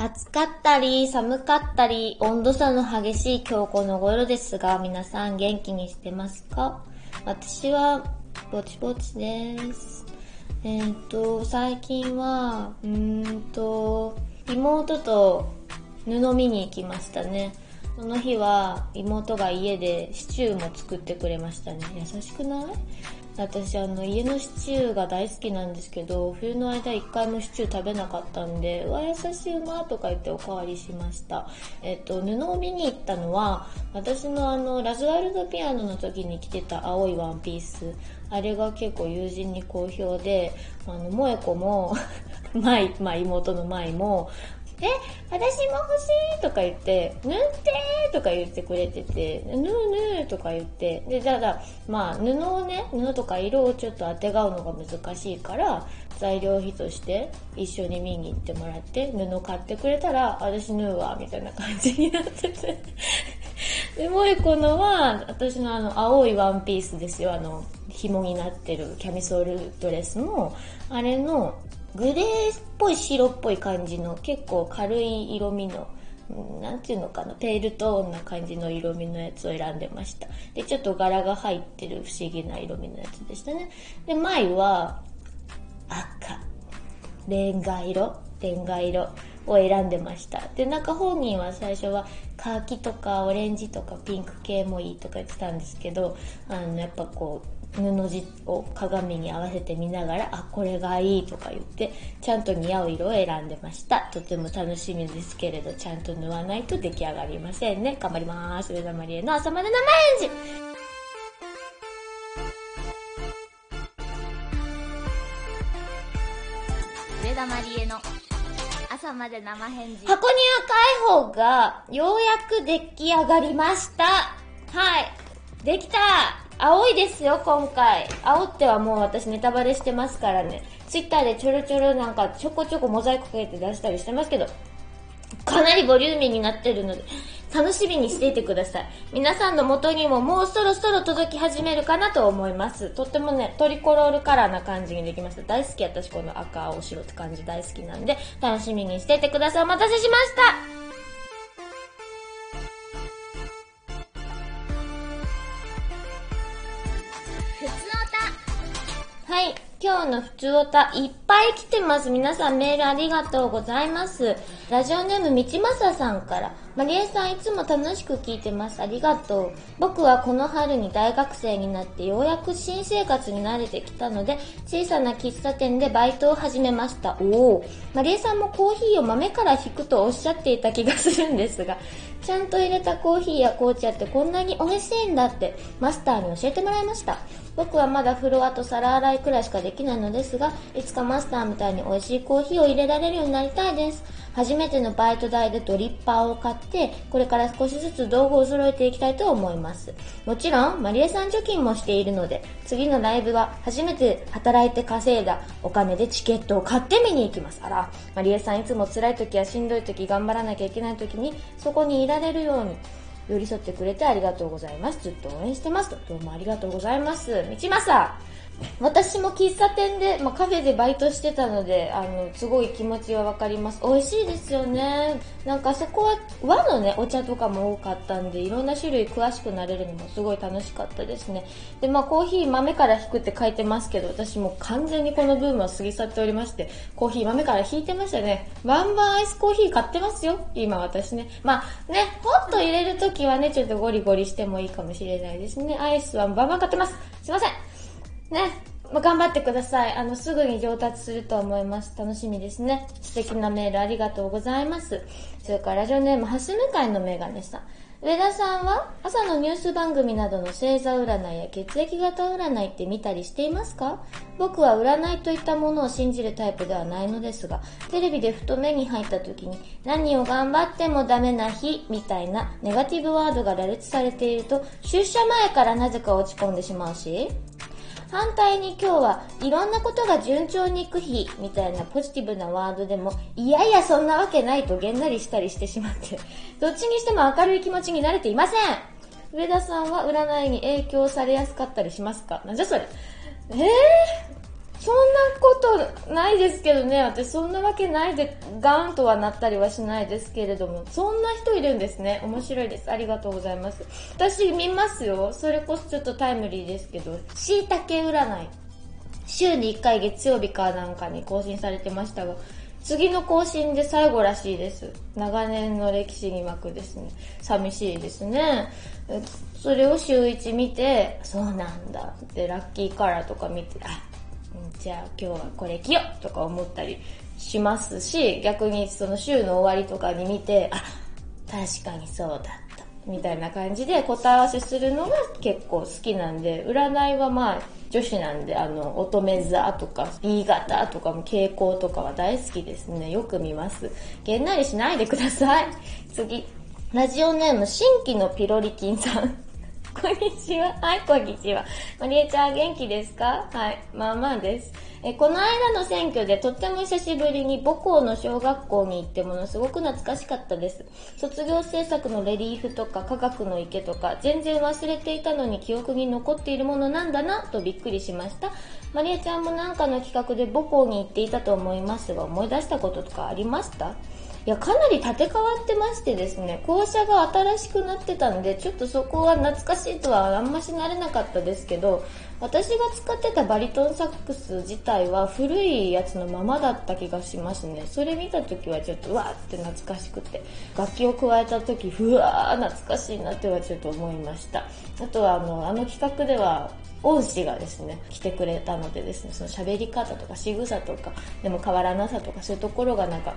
暑かったり寒かったり温度差の激しい今日この頃ですが皆さん元気にしてますか？私はぼちぼちです。えっ、と、最近は、うーんと、妹と布見に行きましたね。その日は妹が家でシチューも作ってくれましたね。優しくない？私あの家のシチューが大好きなんですけど、冬の間一回もシチュー食べなかったんで、うわ、優しいなとか言っておかわりしました。えっと、布を見に行ったのは、私のあの、ラズワルドピアノの時に着てた青いワンピース。あれが結構友人に好評で、あの、萌子も、舞、まあ妹の舞も、え、私も欲しいとか言って、縫ってーとか言ってくれてて、縫う縫うとか言って、で、ただ、まあ、布をね、布とか色をちょっと当てがうのが難しいから、材料費として一緒に見に行ってもらって、布買ってくれたら、私縫うわ、みたいな感じになってて。で、もう一個のは、私のあの、青いワンピースですよ、あの、紐になってるキャミソールドレスの、あれの、グレーっぽい白っぽい感じの結構軽い色味の、うんなんていうのかな、ペールトーンな感じの色味のやつを選んでました。で、ちょっと柄が入ってる不思議な色味のやつでしたね。で、前は赤、レンガ色、レンガ色。を選んでました。で、なんか本人は最初はカーキとかオレンジとかピンク系もいいとか言ってたんですけど、あの、やっぱこう、布地を鏡に合わせて見ながら、あ、これがいいとか言って、ちゃんと似合う色を選んでました。とても楽しみですけれど、ちゃんと縫わないと出来上がりませんね。頑張ります。上田まりえの朝まで生返事上田まりえの朝まで生返事。箱庭開放がようやく出来上がりました。はい。できた青いですよ、今回。青ってはもう私ネタバレしてますからね。ツイッターでちょろちょろなんかちょこちょこモザイクかけて出したりしてますけど、かなりボリューミーになってるので、楽しみにしていてください。皆さんの元にももうそろそろ届き始めるかなと思います。とってもね、トリコロールカラーな感じにできました。大好き、私この赤、青、白って感じ大好きなんで、楽しみにしていてください。お待たせしましたはい。今日の普通おたいっぱい来てます。皆さんメールありがとうございます。ラジオネームみちまささんから、マリエさんいつも楽しく聞いてます。ありがとう。僕はこの春に大学生になってようやく新生活に慣れてきたので、小さな喫茶店でバイトを始めました。おお。マリエさんもコーヒーを豆から引くとおっしゃっていた気がするんですが、ちゃんと入れたコーヒーや紅茶ってこんなに美味しいんだってマスターに教えてもらいました。僕はまだフロアと皿洗いくらいしかできないのですが、いつかマスターみたいに美味しいコーヒーを入れられるようになりたいです。初めてのバイト代でドリッパーを買って、これから少しずつ道具を揃えていきたいと思います。もちろん、マリエさん貯金もしているので、次のライブは初めて働いて稼いだお金でチケットを買って見に行きます。あら、マリエさんいつも辛い時やしんどい時頑張らなきゃいけない時に、そこにいられるように、寄り添ってくれてありがとうございます。ずっと応援してます。どうもありがとうございます。みちまさ私も喫茶店で、まあ、カフェでバイトしてたので、あの、すごい気持ちはわかります。美味しいですよね。なんかそこは和のね、お茶とかも多かったんで、いろんな種類詳しくなれるのもすごい楽しかったですね。で、まあコーヒー豆から引くって書いてますけど、私も完全にこのブームは過ぎ去っておりまして、コーヒー豆から引いてましたね。バンバンアイスコーヒー買ってますよ。今私ね。まあね、ホッと入れるときはね、ちょっとゴリゴリしてもいいかもしれないですね。アイスはバンバン買ってます。すいません。ね。まあ、頑張ってください。あの、すぐに上達すると思います。楽しみですね。素敵なメールありがとうございます。それからラジオネーム、ハス向かいのメガネさん。上田さんは朝のニュース番組などの星座占いや血液型占いって見たりしていますか？僕は占いといったものを信じるタイプではないのですが、テレビでふと目に入った時に何を頑張ってもダメな日みたいなネガティブワードが羅列されていると出社前からなぜか落ち込んでしまうし、反対に今日はいろんなことが順調にいく日みたいなポジティブなワードでも、いやいやそんなわけないとげんなりしたりしてしまって、どっちにしても明るい気持ちになれていません。上田さんは占いに影響されやすかったりしますか？なんじゃそれ。えー、そんなことないですけどね。私そんなわけないでガーンとはなったりはしないですけれども。そんな人いるんですね。面白いです。ありがとうございます。私見ますよ。それこそちょっとタイムリーですけど。椎茸占い。週に1回月曜日かなんかに更新されてましたが、次の更新で最後らしいです。長年の歴史に巻くですね。寂しいですね。それを週1見て、そうなんだってラッキーカラーとか見て、あ、じゃあ今日はこれ着ようとか思ったりしますし、逆にその週の終わりとかに見て、あ、確かにそうだった。みたいな感じで答え合わせするのが結構好きなんで、占いはまあ女子なんで、あの、乙女座とか B 型とかも傾向とかは大好きですね。よく見ます。げんなりしないでください。次。ラジオネーム、新規のピロリ菌さん。こんにちは。はい、こんにちは。まりえちゃん元気ですか？はい、まあまあです。え、この間の選挙でとっても久しぶりに母校の小学校に行ってものすごく懐かしかったです。卒業制作のレリーフとか科学の池とか全然忘れていたのに記憶に残っているものなんだなとびっくりしました。まりえちゃんもなんかの企画で母校に行っていたと思いますが思い出したこととかありました？いや、かなり建て替わってましてですね、校舎が新しくなってたんで、ちょっとそこは懐かしいとはあんまし慣れなかったですけど、私が使ってたバリトンサックス自体は古いやつのままだった気がしますね。それ見た時はちょっとわーって懐かしくて、楽器を加えた時、ふわー懐かしいなってはちょっと思いました。あとはあの、あの企画では、恩師がですね、来てくれたのでですね、その喋り方とか仕草とか、でも変わらなさとかそういうところがなんか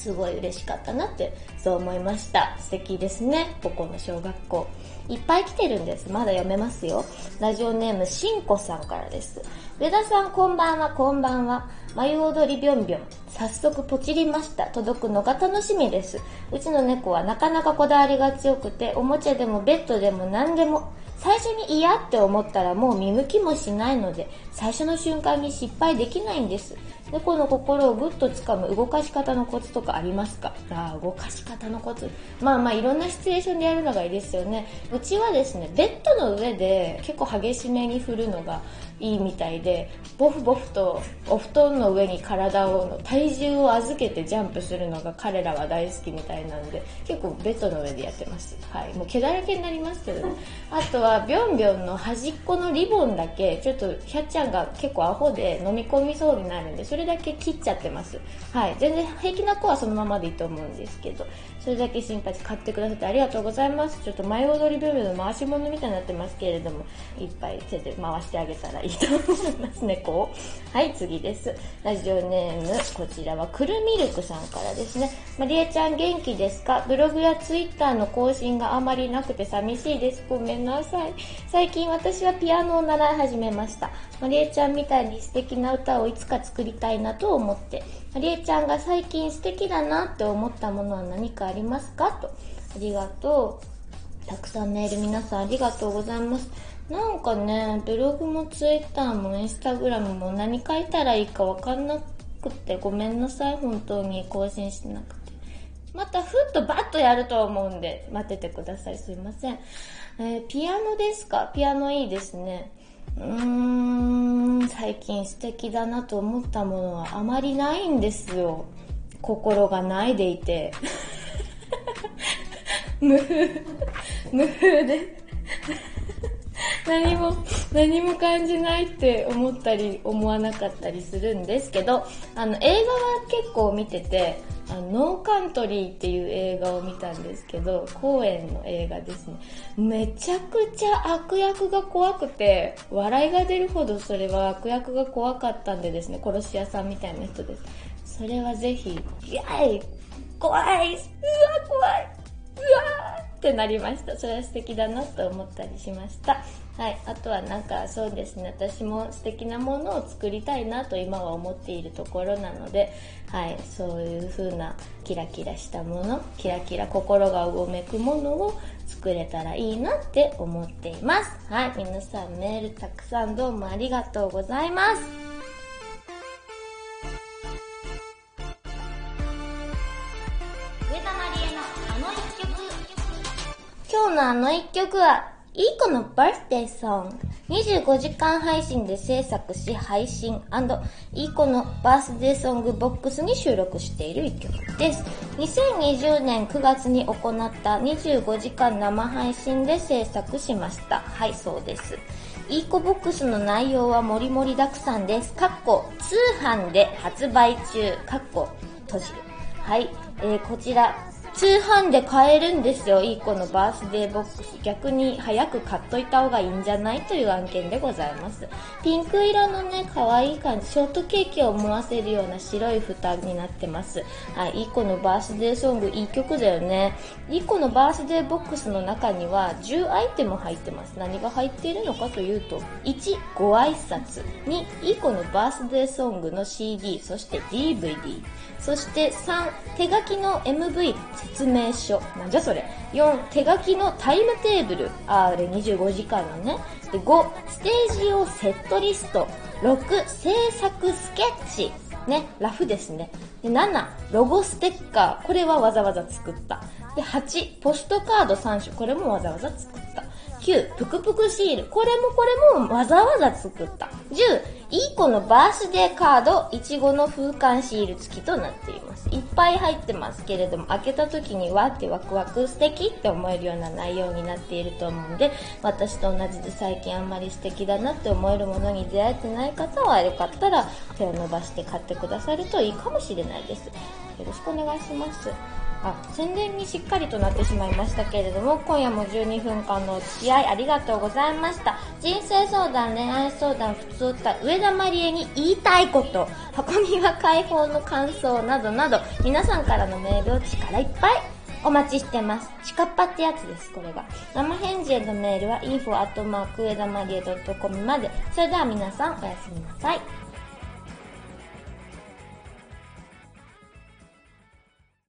すごい嬉しかったなってそう思いました。素敵ですね。ここの小学校。いっぱい来てるんです。まだ読めますよ。ラジオネームしんこさんからです。上田さんこんばんは、こんばんは。眉踊りびょんびょん。早速ポチりました。届くのが楽しみです。うちの猫はなかなかこだわりが強くて、おもちゃでもベッドでも何でも、最初に嫌って思ったらもう見向きもしないので、最初の瞬間に失敗できないんです。猫の心をぐっとつかむ動かし方のコツとかありますか？あ動かし方のコツ。まあまあいろんなシチュエーションでやるのがいいですよね。うちはですね、ベッドの上で結構激しめに振るのがいいみたいで、ボフボフとお布団の上に体を、体重を預けてジャンプするのが彼らは大好きみたいなんで、結構ベッドの上でやってます。はい。もう毛だらけになりますけどね。あとは、ビョンビョンの端っこのリボンだけ、ちょっと、ひゃっちゃんが結構アホで飲み込みそうになるんで、それだけ切っちゃってます。はい。全然平気な子はそのままでいいと思うんですけど、それだけ心配買ってくださってありがとうございます。ちょっと前踊りビョンビョンの回し物みたいになってますけれども、いっぱい手で回してあげたらいいいと思いますね、こう。はい、次です。ラジオネーム、こちらはくるミルクさんからですね。まりえちゃん元気ですか？ブログやツイッターの更新があまりなくて寂しいです。ごめんなさい。最近私はピアノを習い始めました。まりえちゃんみたいに素敵な歌をいつか作りたいなと思って。まりえちゃんが最近素敵だなって思ったものは何かありますか？と。ありがとう。たくさんメール皆さんありがとうございます。なんかね、ブログもツイッターもインスタグラムも何書いたらいいかわかんなくてごめんなさい、本当に更新しなくて。またふっとバッとやると思うんで待っててください。すいません。えー、ピアノですか？ピアノいいですね。うーん、最近素敵だなと思ったものはあまりないんですよ。心がないでいて。無風、無風で何も、何も感じないって思ったり思わなかったりするんですけど、あの、映画は結構見てて、あの、ノーカントリーっていう映画を見たんですけど、公演の映画ですね。めちゃくちゃ悪役が怖くて、笑いが出るほどそれは悪役が怖かったんでですね、殺し屋さんみたいな人です。それはぜひ、イェイ怖いうわ怖いうわってなりました。それは素敵だなと思ったりしました。はい。あとはなんかそうですね、私も素敵なものを作りたいなと今は思っているところなので、はい。そういう風なキラキラしたもの、キラキラ心がうごめくものを作れたらいいなって思っています。はい。皆さんメールたくさんどうもありがとうございます。今日のあの一曲は、いい子のバースデーソング。25時間配信で制作し配信いい子のバースデーソングボックスに収録している一曲です。2020年9月に行った25時間生配信で制作しました。はい、そうです。いい子ボックスの内容はもりもりだくさんです。かっこ通販で発売中、かっこ閉じる。はい、えー、こちら通販で買えるんですよ、いい子のバースデーボックス。逆に早く買っといた方がいいんじゃないという案件でございます。ピンク色のね、可愛い感じ、ショートケーキを思わせるような白い蓋になってます。はい、いい子のバースデーソング、いい曲だよね。いい子のバースデーボックスの中には10アイテム入ってます。何が入っているのかというと、1、ご挨拶。2、いい子のバースデーソングの CD、そして DVD。そして3、手書きの MV 説明書。なんじゃそれ。4、手書きのタイムテーブル。あれ25時間のね。で、5、ステージ用セットリスト。6、制作スケッチ。ね、ラフですね。で、7、ロゴステッカー。これはわざわざ作った。で、8、ポストカード3種。これもわざわざ作った。9、ぷくぷくシール。これもこれもわざわざ作った。10、いい子のバースデーカード、いちごの風管シール付きとなっています。いっぱい入ってますけれども、開けた時にわってワクワク素敵って思えるような内容になっていると思うんで、私と同じで最近あんまり素敵だなって思えるものに出会えてない方はよかったら手を伸ばして買ってくださるといいかもしれないです。よろしくお願いします。あ、宣伝にしっかりとなってしまいましたけれども、今夜も12分間のお付き合いありがとうございました。人生相談、恋愛相談、普通った上田まりえに言いたいこと、箱庭解放の感想などなど、皆さんからのメールを力いっぱいお待ちしてます。チカッパってやつです、これが。生返事へのメールは info@ 上田まりえ .com まで。それでは皆さんおやすみなさい。